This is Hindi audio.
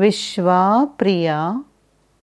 विश्वा प्रिया